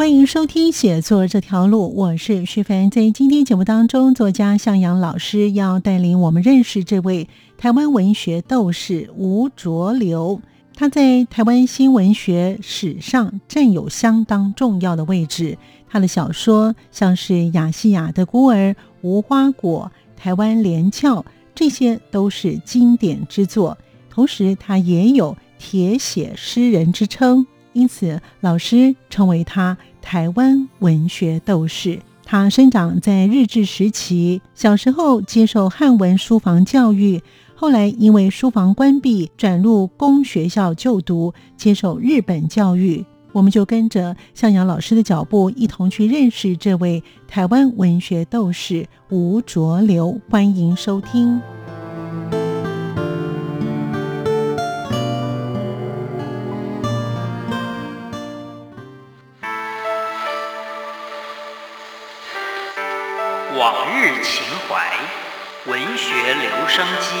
欢迎收听《写作这条路》，我是徐凡。在今天节目当中，作家向阳老师要带领我们认识这位台湾文学斗士吴浊流。他在台湾新文学史上占有相当重要的位置。他的小说像是《亚细亚的孤儿》《无花果》《台湾连翘》，这些都是经典之作。同时，他也有“铁血诗人”之称，因此老师称为他。台湾文学斗士，他生长在日治时期，小时候接受汉文书房教育，后来因为书房关闭，转入公学校就读，接受日本教育。我们就跟着向阳老师的脚步，一同去认识这位台湾文学斗士吴浊流。欢迎收听。文学留声机。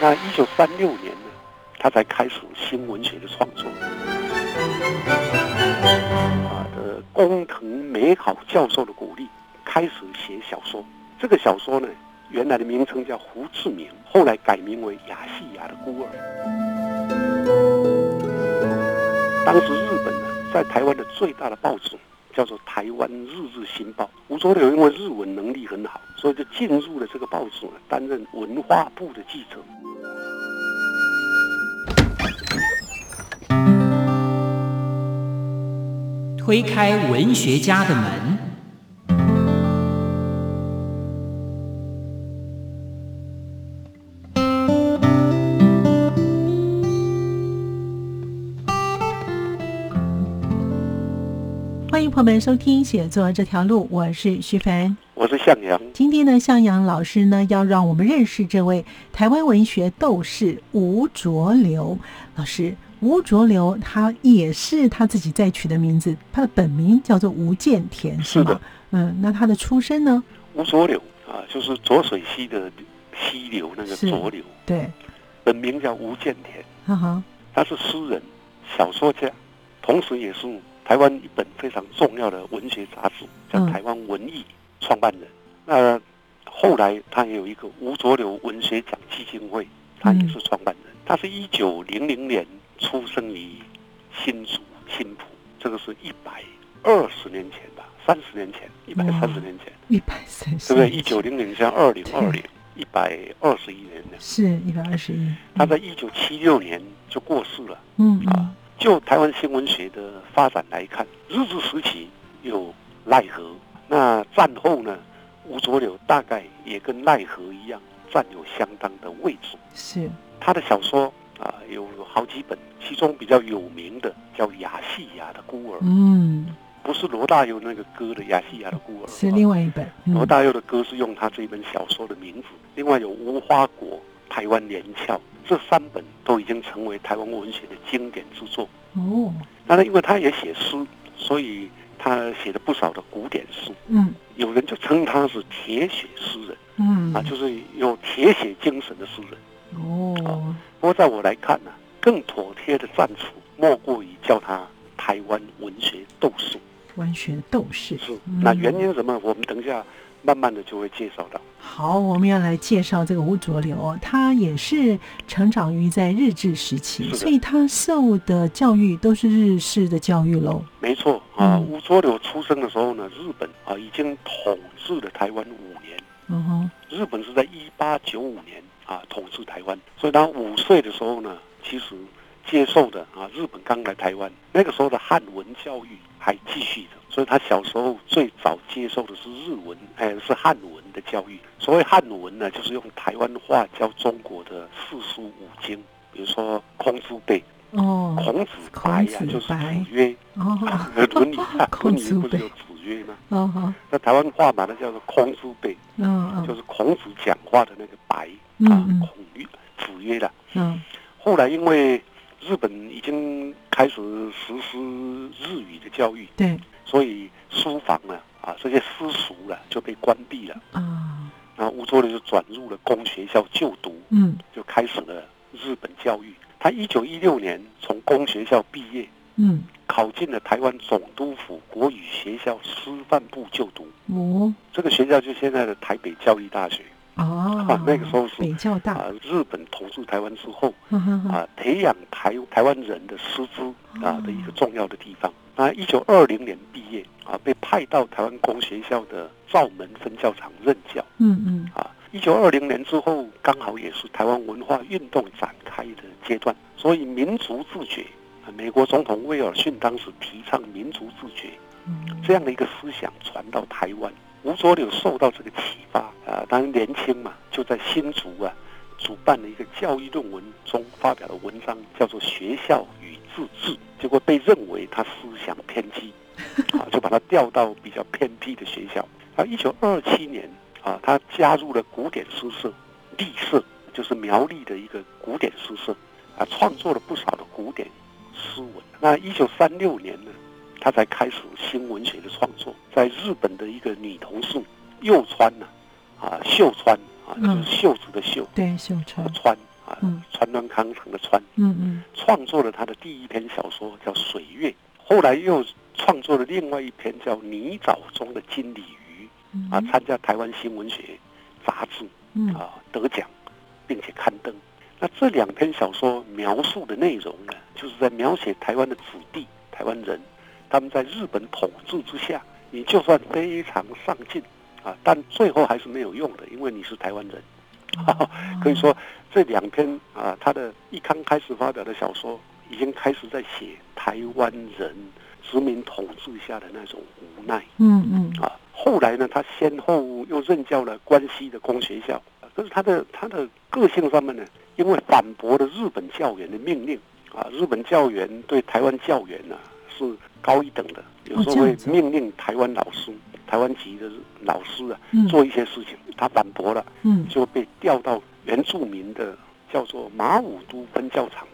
那一九三六年呢，他才开始新文学的创作。啊的工藤美好教授的鼓励，开始写小说。这个小说呢，原来的名称叫胡志明，后来改名为《亚细亚的孤儿》。当时日本呢，在台湾的最大的报纸。叫做《台湾日日新报》，吴浊流因为日文能力很好，所以就进入了这个报纸，担任文化部的记者。推开文学家的门。朋友们，收听写作这条路，我是徐凡，我是向阳。今天呢，向阳老师呢要让我们认识这位台湾文学斗士吴浊流老师。吴浊流他也是他自己在取的名字，他的本名叫做吴建田，是吗？嗯，那他的出身呢？吴浊流啊，就是浊水溪的溪流那个浊流，对，本名叫吴建田，哈哈，他是诗人、小说家，同时也是。台湾一本非常重要的文学杂志叫《台湾文艺》，创办人。那后来他也有一个吴浊流文学奖基金会，他也是创办人。他是一九零零年出生于新竹新浦，这个是一百二十年前吧，三十年前，一百三十年前，一百三十，对不对？一九零零像二零二零，一百二十一年的，是一百二十一。他在一九七六年就过世了，嗯啊。就台湾新闻学的发展来看，日治时期有奈何，那战后呢，吴浊流大概也跟奈何一样，占有相当的位置。是他的小说啊，有好几本，其中比较有名的叫《亚细亚的孤儿》。嗯，不是罗大佑那个歌的《亚细亚的孤儿》，是另外一本。罗大佑的歌是用他这一本小说的名字。另外有《无花果》。台湾连翘这三本都已经成为台湾文学的经典之作哦。当然，因为他也写诗，所以他写了不少的古典诗。嗯，有人就称他是铁血诗人。嗯，啊，就是有铁血精神的诗人。哦。不过在我来看呢，更妥帖的赞词莫过于叫他台湾文学斗士。文学斗士是。那原因什么？我们等一下。慢慢的就会介绍到。好，我们要来介绍这个吴浊流，他也是成长于在日治时期，所以他受的教育都是日式的教育喽。没错啊，吴浊流出生的时候呢，日本啊已经统治了台湾五年。嗯哼，日本是在一八九五年啊统治台湾，所以他五岁的时候呢，其实接受的啊，日本刚来台湾，那个时候的汉文教育还继续着，所以他小时候最早接受的是日文，哎，是汉文的教育。所谓汉文呢，就是用台湾话教中国的四书五经，比如说空之辈。哦，孔子白呀，就是子曰。哦，伦理啊，伦理不是有子曰吗？哦那台湾话嘛，那叫做孔子辈。嗯就是孔子讲话的那个白啊，孔曰、子曰的。嗯。后来因为日本已经开始实施日语的教育，对，所以书房呢，啊，这些私塾了就被关闭了。啊。然后吴卓流就转入了公学校就读，嗯，就开始了日本教育。他一九一六年从公学校毕业，嗯，考进了台湾总督府国语学校师范部就读。哦，这个学校就现在的台北教育大学。哦，啊那个时候是北教大啊，日本统治台湾之后啊，啊，培养台台湾人的师资啊的一个重要的地方。那一九二零年毕业啊，被派到台湾工学校的灶门分教场任教。嗯嗯，啊。一九二零年之后，刚好也是台湾文化运动展开的阶段，所以民族自觉啊，美国总统威尔逊当时提倡民族自觉，这样的一个思想传到台湾，吴浊流受到这个启发啊，当然年轻嘛，就在新竹啊主办了一个教育论文中发表的文章，叫做《学校与自治》，结果被认为他思想偏激，啊，就把他调到比较偏僻的学校。啊，一九二七年。啊，他加入了古典诗社，立社就是苗栗的一个古典诗社，啊，创作了不少的古典诗文。那一九三六年呢，他才开始新文学的创作，在日本的一个女同事右川呢，啊，秀川啊，就是袖子的袖，对，秀川川啊，川端康成的川，嗯嗯，创作了他的第一篇小说叫《水月》，后来又创作了另外一篇叫《泥沼中的金鲤鱼》。啊，参加台湾新闻学杂志，啊，得奖，并且刊登。那这两篇小说描述的内容呢，就是在描写台湾的子弟、台湾人，他们在日本统治之下，你就算非常上进，啊，但最后还是没有用的，因为你是台湾人。可以说，这两篇啊，他的一刚开始发表的小说，已经开始在写台湾人殖民统治下的那种无奈。嗯嗯，啊。后来呢，他先后又任教了关西的公学校。可是他的他的个性上面呢，因为反驳了日本教员的命令啊，日本教员对台湾教员呢是高一等的，有时候会命令台湾老师、台湾籍的老师啊做一些事情，他反驳了，嗯就被调到原住民的叫做马武都分教场。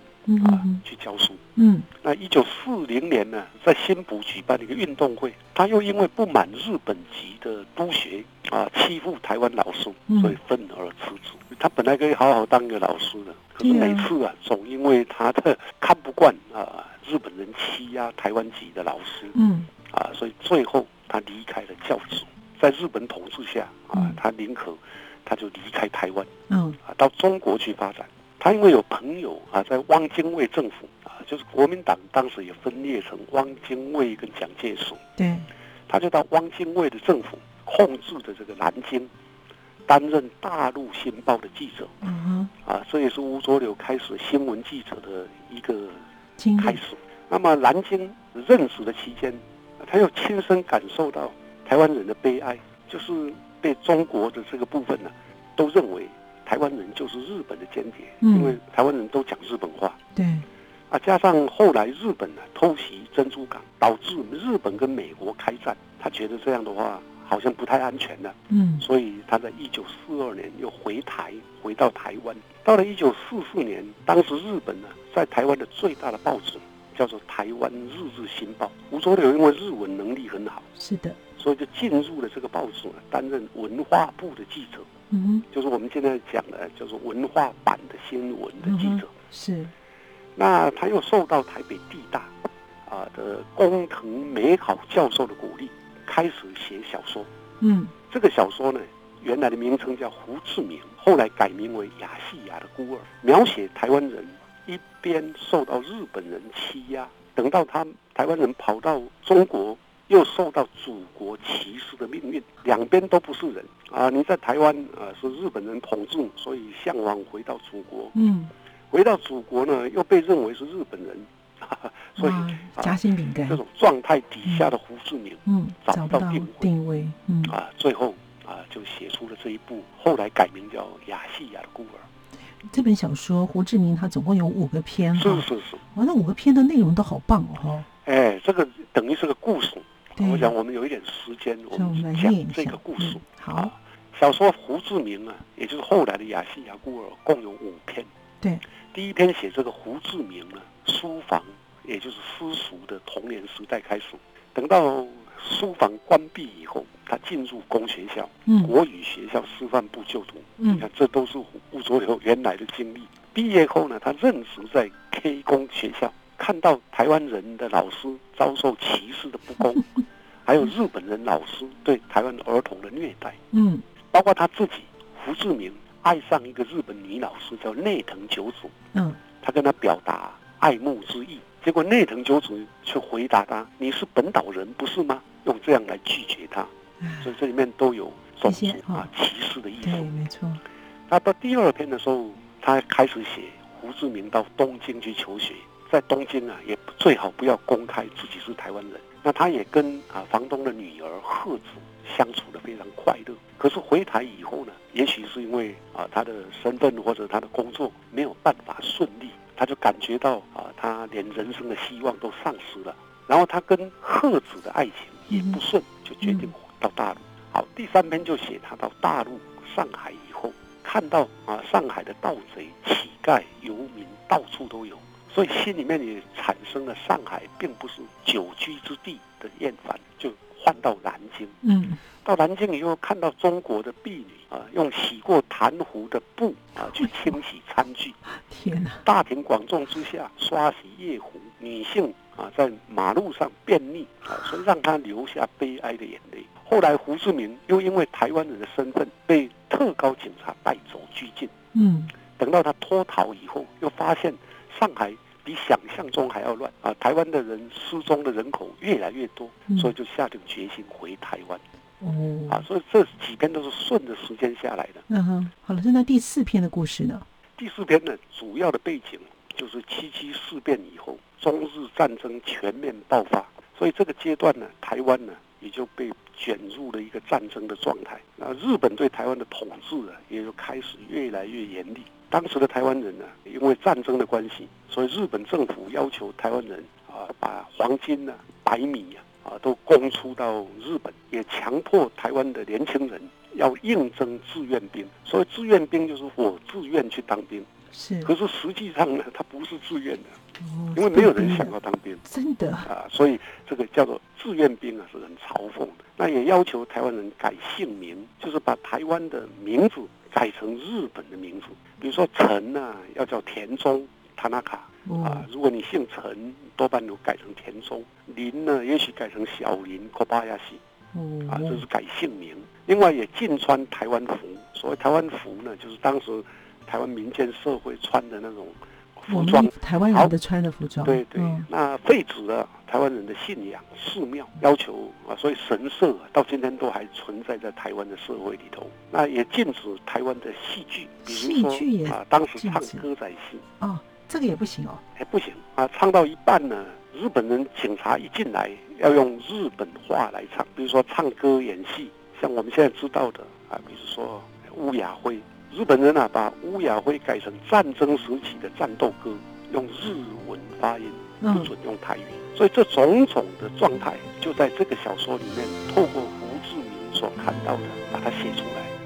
啊，去教书。嗯，那一九四零年呢，在新浦举办了一个运动会，他又因为不满日本籍的督学啊欺负台湾老师，所以愤而辞职。他本来可以好好当一个老师的，可是每次啊，总因为他的 看不惯啊日本人欺压台湾籍的老师，嗯，啊，所以最后他离开了教职，在日本统治下啊，他宁可他就离开台湾，嗯，啊，到中国去发展。他因为有朋友啊，在汪精卫政府啊，就是国民党当时也分裂成汪精卫跟蒋介石。对，他就到汪精卫的政府控制的这个南京，担任《大陆新报》的记者。嗯啊，这也是吴浊流开始新闻记者的一个开始。那么南京任职的期间，他又亲身感受到台湾人的悲哀，就是被中国的这个部分呢，都认为。台湾人就是日本的间谍，因为台湾人都讲日本话。对，啊，加上后来日本呢偷袭珍珠港，导致日本跟美国开战，他觉得这样的话好像不太安全了。嗯，所以他在一九四二年又回台，回到台湾。到了一九四四年，当时日本呢在台湾的最大的报纸叫做《台湾日日新报》，吴浊流因为日文能力很好，是的，所以就进入了这个报纸，担任文化部的记者。嗯，就是我们现在讲的，叫做文化版的新闻的记者。是，那他又受到台北地大啊的工藤美好教授的鼓励，开始写小说。嗯，这个小说呢，原来的名称叫《胡志明》，后来改名为《亚细亚的孤儿》，描写台湾人一边受到日本人欺压，等到他台湾人跑到中国。又受到祖国歧视的命运，两边都不是人啊！你在台湾啊，是日本人统治，所以向往回到祖国。嗯，回到祖国呢，又被认为是日本人，所以夹心饼干这，种状态底下的胡志明嗯，找到定位定位，嗯，啊，最后啊就写出了这一部，后来改名叫《亚细亚的孤儿这本小说胡志明他总共有五个篇》。哈，是是是，哇，那五个篇的内容都好棒哦，哎，这个等于是个故事。对我想我们有一点时间，我们讲这个故事嗯。好啊，小说胡志明啊，也就是后来的《亚细亚孤儿》，共有五篇。对，第一篇写这个胡志明呢，书房，也就是私塾的童年时代开始。等到书房关闭以后，他进入公学校，嗯国语学校师范部就读。嗯你看，这都是吴浊流原来的经历。毕业后呢，他任职在 K 工学校，看到台湾人的老师遭受歧视的不公，还有日本人老师对台湾儿童的虐待，嗯。包括他自己胡志明爱上一个日本女老师叫内藤久子，嗯，他跟他表达爱慕之意，结果内藤久子却回答他：“你是本岛人不是吗？”用这样来拒绝他，哎所以这里面都有种族啊歧视的意对，思。没错，那到第二篇的时候，他开始写胡志明到东京去求学，在东京啊，也最好不要公开自己是台湾人。那他也跟啊房东的女儿贺子相处的非常快乐。可是回台以后呢，也许是因为啊他的身份或者他的工作没有办法顺利，他就感觉到啊他连人生的希望都丧失了。然后他跟贺子的爱情也不顺，就决定到大陆。好，第三篇就写他到大陆上海以后，看到啊上海的盗贼、乞丐、游民到处都有，所以心里面也产生了上海并不是久居之地的厌烦，就换到南京。嗯到南京以后，看到中国的婢女啊，用洗过痰壶的布啊去清洗餐具，天哪，大庭广众之下刷洗夜壶，女性啊在马路上便秘啊，所以让他流下悲哀的眼泪。后来胡志明又因为台湾人的身份被特高警察带走拘禁，嗯等到他脱逃以后，又发现上海比想象中还要乱啊，台湾的人失踪的人口越来越多，嗯所以就下定决心回台湾哦啊，，所以这几篇都是顺着时间下来的。嗯哼，好了，那第四篇的故事呢？第四篇呢，主要的背景就是七七事变以后，中日战争全面爆发，所以这个阶段呢，台湾呢也就被卷入了一个战争的状态。那日本对台湾的统治啊，也就开始越来越严厉。当时的台湾人呢，因为战争的关系，所以日本政府要求台湾人啊，把黄金呐、白米啊啊都供出到日本，也强迫台湾的年轻人要应征志愿兵。所以志愿兵就是我自愿去当兵，是，可是实际上呢，他不是自愿的，哦因为没有人想要当兵。真的，啊，所以这个叫做志愿兵啊，是很嘲讽的。那也要求台湾人改姓名，就是把台湾的名字改成日本的名字，比如说陈啊，要叫田中。塔纳卡啊哦，，如果你姓陈，多半都改成田中；林呢，也许改成小林 Kobayashi 啊，这哦是，改姓名。另外也禁穿台湾服，所谓台湾服呢，就是当时台湾民间社会穿的那种服装。台湾人的穿的服装，对对，嗯。那废止了台湾人的信仰寺庙，要求啊，所以神社啊，到今天都还存在在台湾的社会里头。那也禁止台湾的戏剧，比如戏剧也说啊，当时唱歌仔戏，哦，这个也不行哦，哎不行啊，唱到一半呢，日本人警察一进来要用日本话来唱，比如说唱歌演戏，像我们现在知道的啊，比如说乌雅辉，日本人啊把乌雅辉改成战争时期的战斗歌，用日文发音，不嗯，准用台语，所以这种种的状态就在这个小说里面，透过胡志明所看到的，把它写出来。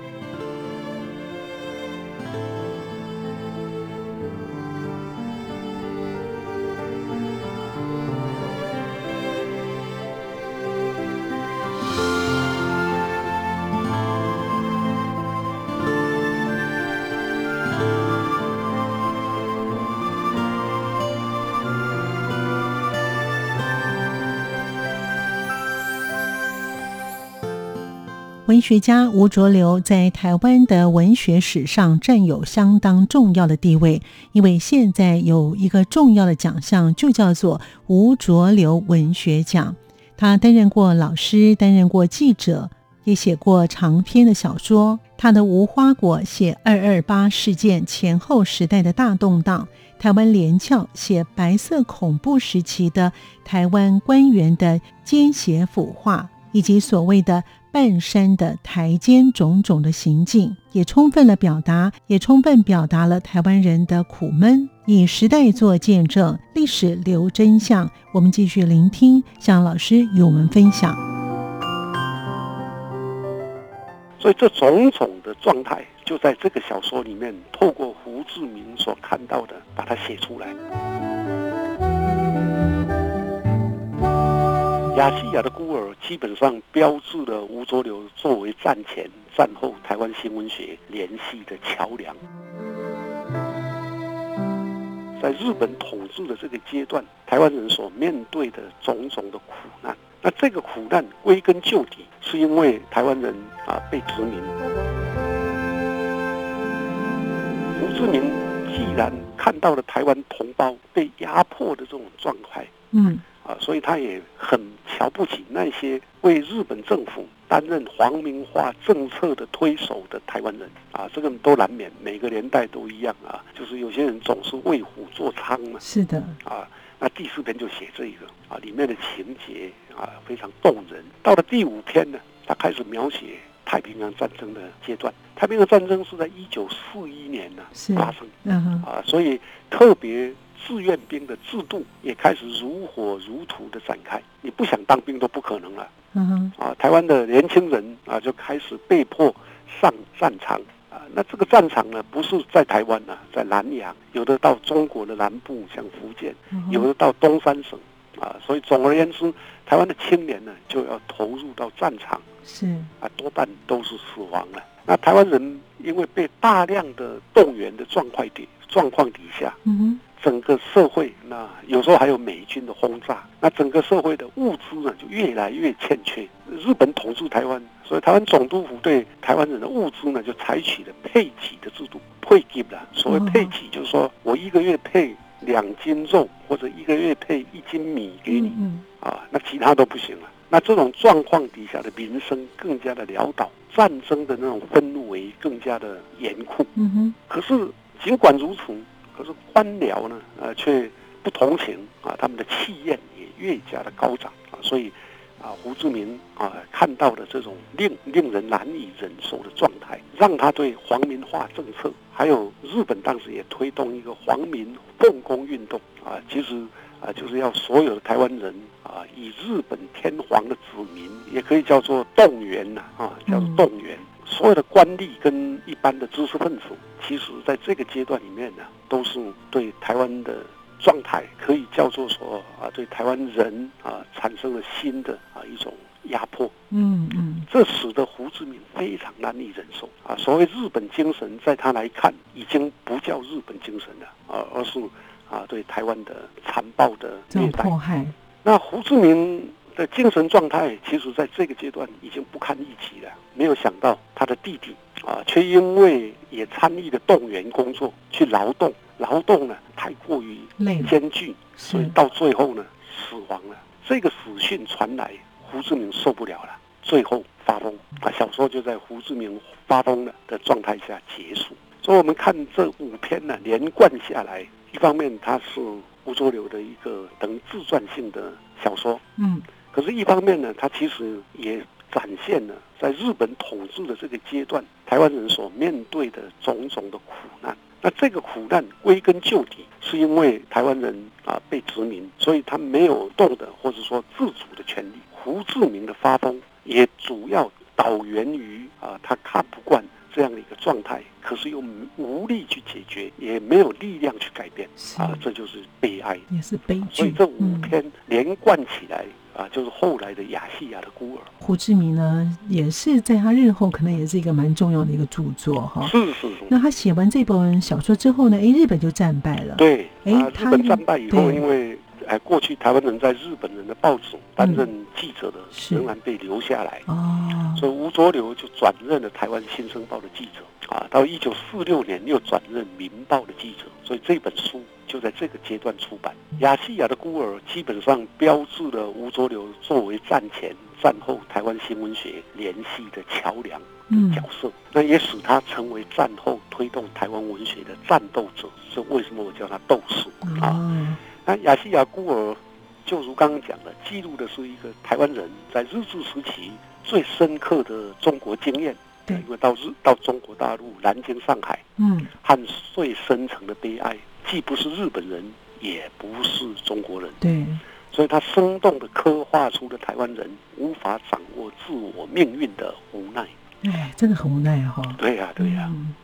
学家吴浊流在台湾的文学史上占有相当重要的地位，因为现在有一个重要的奖项，就叫做吴浊流文学奖。他担任过老师，担任过记者，也写过长篇的小说。他的《无花果》写二二八事件前后时代的大动荡，台湾连翘写白色恐怖时期的台湾官员的奸邪腐化，以及所谓的半山的台间种种的行径，也充分了表达，也充分表达了台湾人的苦闷。以时代做见证，历史留真相。我们继续聆听向老师与我们分享。所以这种种的状态，就在这个小说里面，透过胡志明所看到的，把它写出来。亚细亚的孤儿基本上标志了吴浊流作为战前、战后台湾新闻学联系的桥梁。在日本统治的这个阶段，台湾人所面对的种种的苦难。那这个苦难归根究底，是因为台湾人啊被殖民。胡志明既然看到了台湾同胞被压迫的这种状态，嗯，啊，所以他也很瞧不起那些为日本政府担任皇民化政策的推手的台湾人啊，这个都难免，每个年代都一样啊，就是有些人总是为虎作伥嘛。是的，啊。那第四篇就写这一个啊，里面的情节啊非常动人。到了第五篇呢，他开始描写太平洋战争的阶段。太平洋战争是在一九四一年呢发生，嗯啊，所以特别志愿兵的制度也开始如火如荼的展开。你不想当兵都不可能了，嗯哼，啊，台湾的年轻人啊就开始被迫上战场啊。那这个战场呢，不是在台湾呢，在南洋，有的到中国的南部，像福建，有的到东三省，啊，所以总而言之，台湾的青年呢就要投入到战场，是啊，多半都是死亡了。那台湾人因为被大量的动员的状况底状况底下，嗯哼。整个社会，那有时候还有美军的轰炸，那整个社会的物资呢就越来越欠缺。日本统治台湾，所以台湾总督府对台湾人的物资呢就采取了配给的制度，配给了。所谓配给，就是说我一个月配两斤肉，或者一个月配一斤米给你，啊，那其他都不行了。那这种状况底下的民生更加的潦倒，战争的那种氛围更加的严酷。嗯哼。可是尽管如此。可是官僚呢，呃，却不同情啊，他们的气焰也越加的高涨啊，所以啊，胡志明啊看到的这种令令人难以忍受的状态，让他对皇民化政策，还有日本当时也推动一个皇民奉公运动啊，其实啊就是要所有的台湾人啊，以日本天皇的子民，也可以叫做动员呐啊，叫做动员。所有的官吏跟一般的知识分子，其实在这个阶段里面呢，都是对台湾的状态可以叫做说啊，对台湾人啊产生了新的啊一种压迫。嗯嗯，这使得胡志明非常难以忍受啊。所谓日本精神，在他来看，已经不叫日本精神了啊，而是啊对台湾的残暴的虐待。迫害。那胡志明。的精神状态，其实在这个阶段已经不堪一击了。没有想到他的弟弟啊，却因为也参与了动员工作，去劳动，劳动呢太过于艰巨，所以到最后呢死亡了。这个死讯传来，胡志明受不了了，最后发疯啊。小说就在胡志明发疯了的状态下结束。所以我们看这五篇呢，连贯下来，一方面它是吴浊流的一个等于自传性的小说，嗯。可是，一方面呢，它其实也展现了在日本统治的这个阶段，台湾人所面对的种种的苦难。那这个苦难归根究底，是因为台湾人啊被殖民，所以他没有动的或者说自主的权利。胡志明的发疯，也主要导源于啊他看不惯这样的一个状态，可是又无力去解决，也没有力量去改变啊，这就是悲哀，也是悲剧。所以这五篇连贯起来。啊，就是后来的亚细亚的孤儿胡志明呢，也是在他日后可能也是一个蛮重要的一个著作哈。是是是。那他写完这本小说之后呢，哎，日本就战败了。对，哎，日本战败以后，因为哎，过去台湾人在日本人的报纸担任记者的仍然被留下来哦，所以吴浊流就转任了台湾新生报的记者啊，到一九四六年又转任民报的记者，所以这本书。就在这个阶段出版，《亚细亚的孤儿》基本上标志了吴浊流作为战前、战后台湾新闻学联系的桥梁。的角色，那也使他成为战后推动台湾文学的战斗者。这为什么我叫他斗士啊？哦，那亚细亚孤儿，就如刚刚讲的，记录的是一个台湾人在日治时期最深刻的中国经验。对。因为到日到中国大陆南京、上海，嗯。和最深层的悲哀，既不是日本人，也不是中国人，对，所以他生动的刻画出了台湾人无法掌握自我命运的无奈。哎，真的很无奈哈、对呀、对呀、嗯，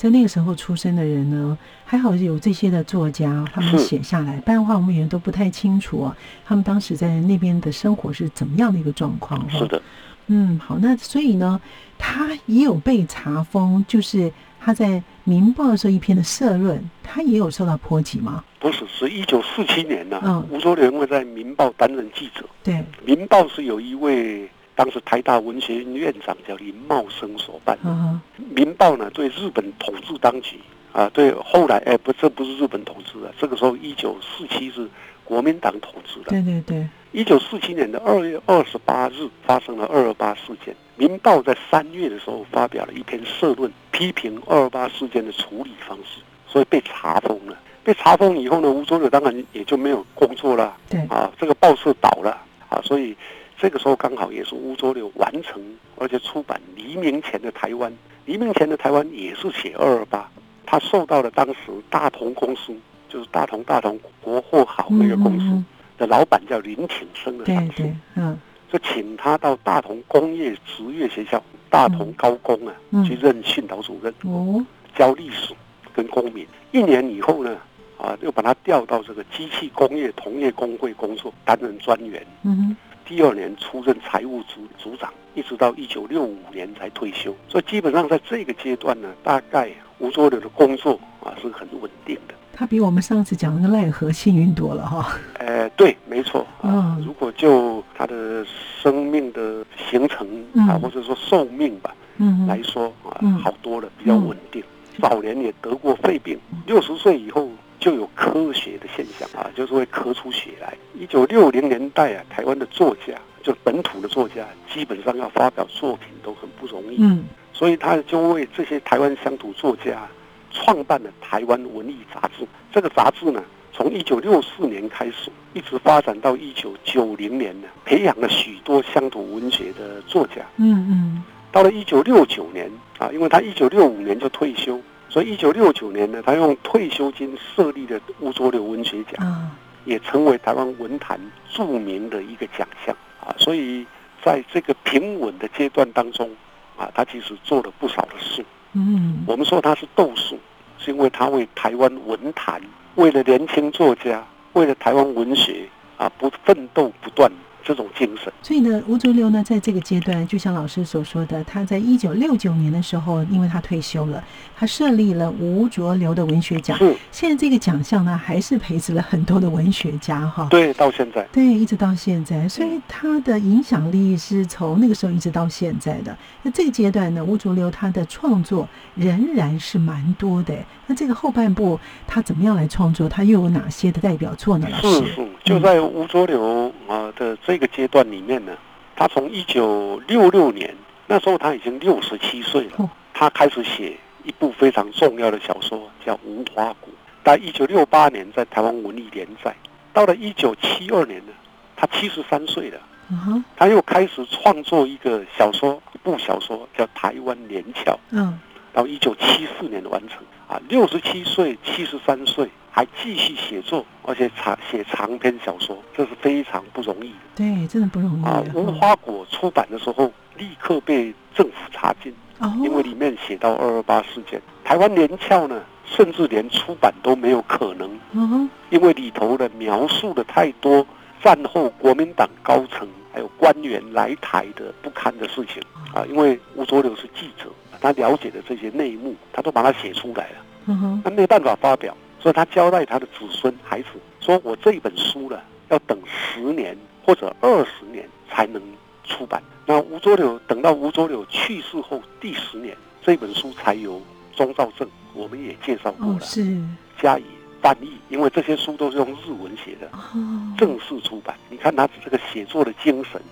在那个时候出生的人呢，还好有这些的作家，他们写下来，不然的话我们也都不太清楚啊，他们当时在那边的生活是怎么样的一个状况哈。是的，嗯，好，那所以呢，他也有被查封，就是他在《民报》的时候一篇的社论，他也有受到波及吗？不是，是一九四七年呢、嗯吴浊流因为在《民报》担任记者，对，《民报》是有一位当时台大文学院院长叫林茂生所办。嗯《民报》呢，对日本统治当局啊，对后来哎不，这不是日本统治啊，这个时候一九四七是国民党统治的。对对对，一九四七年的二月二十八日发生了二二八事件，《民报》在三月的时候发表了一篇社论，批评二二八事件的处理方式，所以被查封了。被查封以后呢，吴浊流当然也就没有工作了对，啊，这个报社倒了啊，所以这个时候刚好也是吴浊流完成而且出版《黎明前的台湾》，《黎明前的台湾》也是写二二八，他受到了当时大同公司，就是大同大同国货好那个公司。嗯的老板叫林挺生的对赏识，，嗯就请他到大同工业职业学校、大同高工啊、嗯去任训导主任，哦，教历史跟公民。一年以后呢，啊，又把他调到这个机器工业同业工会工作，担任专员。嗯哼，第二年出任财务组组长，一直到一九六五年才退休。所以基本上在这个阶段呢，大概吴浊流的工作啊是很稳定的。他比我们上次讲那个奈何幸运多了哈。呃，对，没错啊。嗯如果就他的生命的形成啊，嗯或者说寿命吧嗯来说啊嗯，好多了，比较稳定。早年也得过肺病，六十岁以后就有科学的现象啊，就是会咳出血来。一九六零年代啊，台湾的作家，就本土的作家，基本上要发表作品都很不容易。嗯所以他就为这些台湾乡土作家创办了台湾文艺杂志。这个杂志呢，从一九六四年开始，一直发展到一九九零年呢，培养了许多乡土文学的作家。嗯嗯到了一九六九年啊，因为他一九六五年就退休，所以一九六九年呢，他用退休金设立的吴浊流文学奖。啊，也成为台湾文坛著名的一个奖项啊，所以在这个平稳的阶段当中啊，他其实做了不少的事。嗯我们说他是斗士，是因为他为台湾文坛，为了年轻作家，为了台湾文学啊，不奋斗不断这种精神。所以呢，吴浊流呢，在这个阶段，就像老师所说的，他在一九六九年的时候，因为他退休了，他设立了吴浊流的文学奖。是现在这个奖项呢，还是培植了很多的文学家哈。对，到现在对，一直到现在，所以他的影响力是从那个时候一直到现在的。那这个阶段呢，吴浊流他的创作仍然是蛮多的。那这个后半部他怎么样来创作？他又有哪些的代表作呢？老师？是是，就在吴浊流啊的这个阶段里面呢，他从一九六六年那时候他已经六十七岁了哦，他开始写一部非常重要的小说，叫《无花果》。在一九六八年在台湾文艺连载，到了一九七二年呢，他七十三岁了，嗯哼，他又开始创作一个小说，一部小说叫《台湾连翘》。嗯。到一九七四年完成。啊，六十七岁、七十三岁还继续写作，而且长写长篇小说，这是非常不容易的对，真的不容易啊。嗯无花果出版的时候，立刻被政府查禁，哦，因为里面写到二二八事件。台湾联校呢，甚至连出版都没有可能，因为里头的描述的太多战后国民党高层还有官员来台的不堪的事情啊。因为吴浊流是记者，他了解的这些内幕，他都把它写出来了。嗯哼，那没办法发表，所以他交代他的子孙孩子说：“我这一本书呢，要等十年或者二十年才能出版。”那吴浊流等到吴浊流去世后第十年，这本书才由钟兆正，我们也介绍过了，哦是，加以翻译，因为这些书都是用日文写的，哦，正式出版。你看他这个写作的精神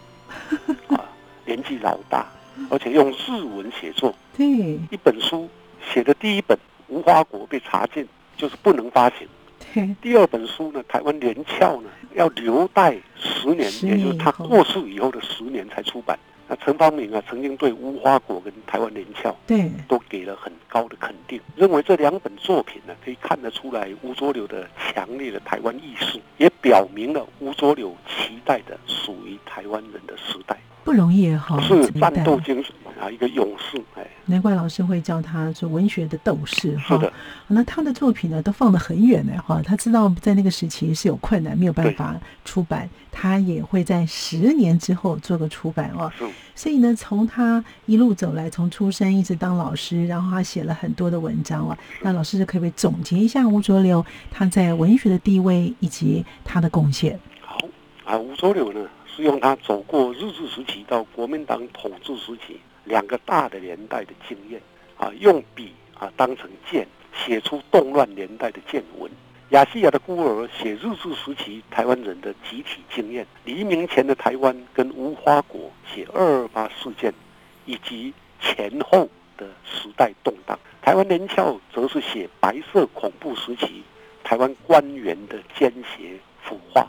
啊，年纪老大，而且用日文写作。对，一本书写的第一本《无花果》被查禁，就是不能发行。第二本书呢，《台湾连翘》呢，要留待十年，也就是他过世以后的十年才出版。那陈方明啊，曾经对《无花果》跟《台湾连翘》对，都给了很高的肯定，认为这两本作品呢，可以看得出来吴浊流的强烈的台湾意识，也表明了吴浊流期待的属于台湾人的时代，不容易哈，是战斗精神啊，一个勇士，哎，难怪老师会叫他做文学的斗士哈。是的，那他的作品呢，都放得很远呢哈。他知道在那个时期是有困难，没有办法出版，他也会在十年之后做个出版哦。是所以呢，从他一路走来，从出生一直当老师，然后他写了很多的文章哦。那老师可不可以总结一下吴浊流他在文学的地位以及他的贡献？好啊。吴浊流呢，是用他走过日治时期到国民党统治时期两个大的年代的经验啊，用笔啊当成剑，写出动乱年代的见闻。亚细亚的孤儿写日治时期台湾人的集体经验，黎明前的台湾跟无花果写二二八事件，以及前后的时代动荡。台湾连翘则是写白色恐怖时期台湾官员的奸邪腐化，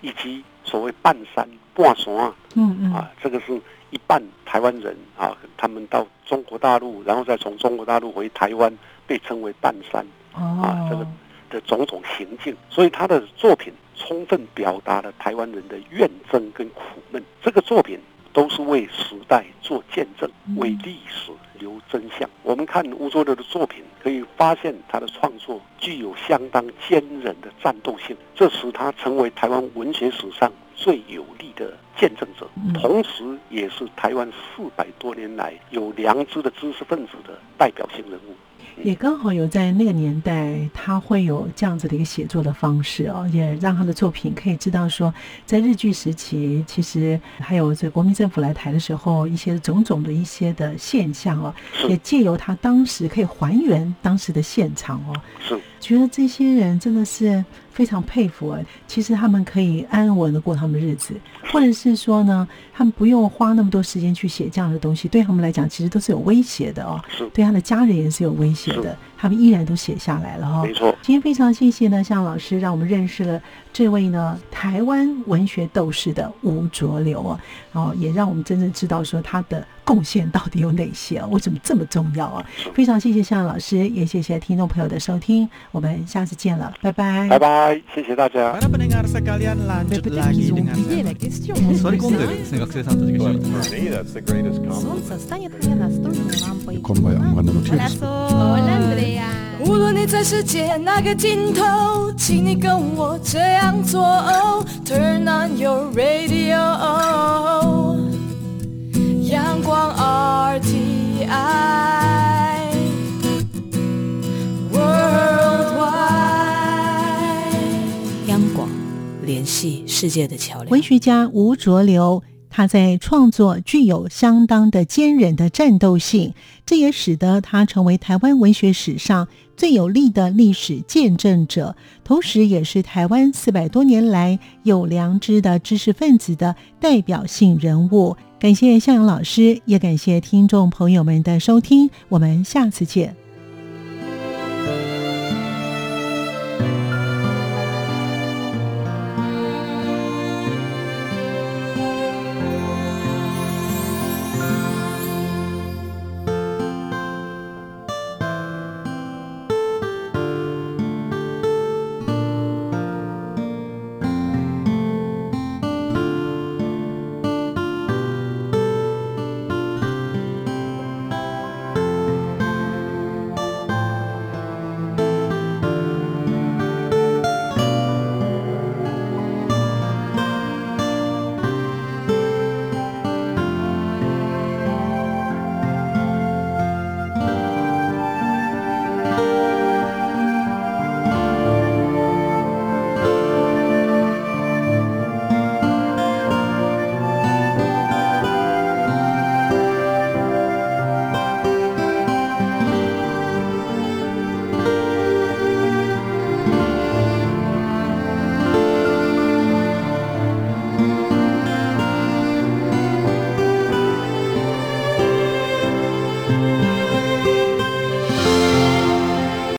以及所谓半山半山啊嗯嗯，啊，这个是一半台湾人啊，他们到中国大陆，然后再从中国大陆回台湾，被称为半山。啊这个哦，的种种行径，所以他的作品充分表达了台湾人的怨憎跟苦闷。这个作品都是为时代做见证，为历史留真相。我们看吴浊流的作品，可以发现他的创作具有相当坚韧的战斗性，这使他成为台湾文学史上最有力的见证者嗯，同时也是台湾四百多年来有良知的知识分子的代表性人物。也刚好有在那个年代，他会有这样子的一个写作的方式哦，也让他的作品可以知道说，在日据时期，其实还有这国民政府来台的时候，一些种种的一些的现象哦，也借由他当时可以还原当时的现场哦，是觉得这些人真的是非常佩服啊！其实他们可以安稳的过他们的日子，或者是说呢，他们不用花那么多时间去写这样的东西，对他们来讲其实都是有威胁的哦。对他的家人也是有威胁的是，他们依然都写下来了哈、没错。今天非常谢谢呢，向老师让我们认识了这位呢台湾文学斗士的吴浊流啊，然后也让我们真正知道说他的贡献到底有哪些啊，为什么这么重要啊？非常谢谢向老师，也谢谢听众朋友的收听，我们下次见了，拜拜。拜拜，谢谢大家。无论你在世界哪个尽头，请你跟我这样做。Turn on your radio，阳光 RTI，Worldwide，阳光联系世界的桥梁。文学家吴浊流。他在创作具有相当的坚韧的战斗性，这也使得他成为台湾文学史上最有力的历史见证者，同时也是台湾四百多年来有良知的知识分子的代表性人物。感谢向阳老师，也感谢听众朋友们的收听，我们下次见。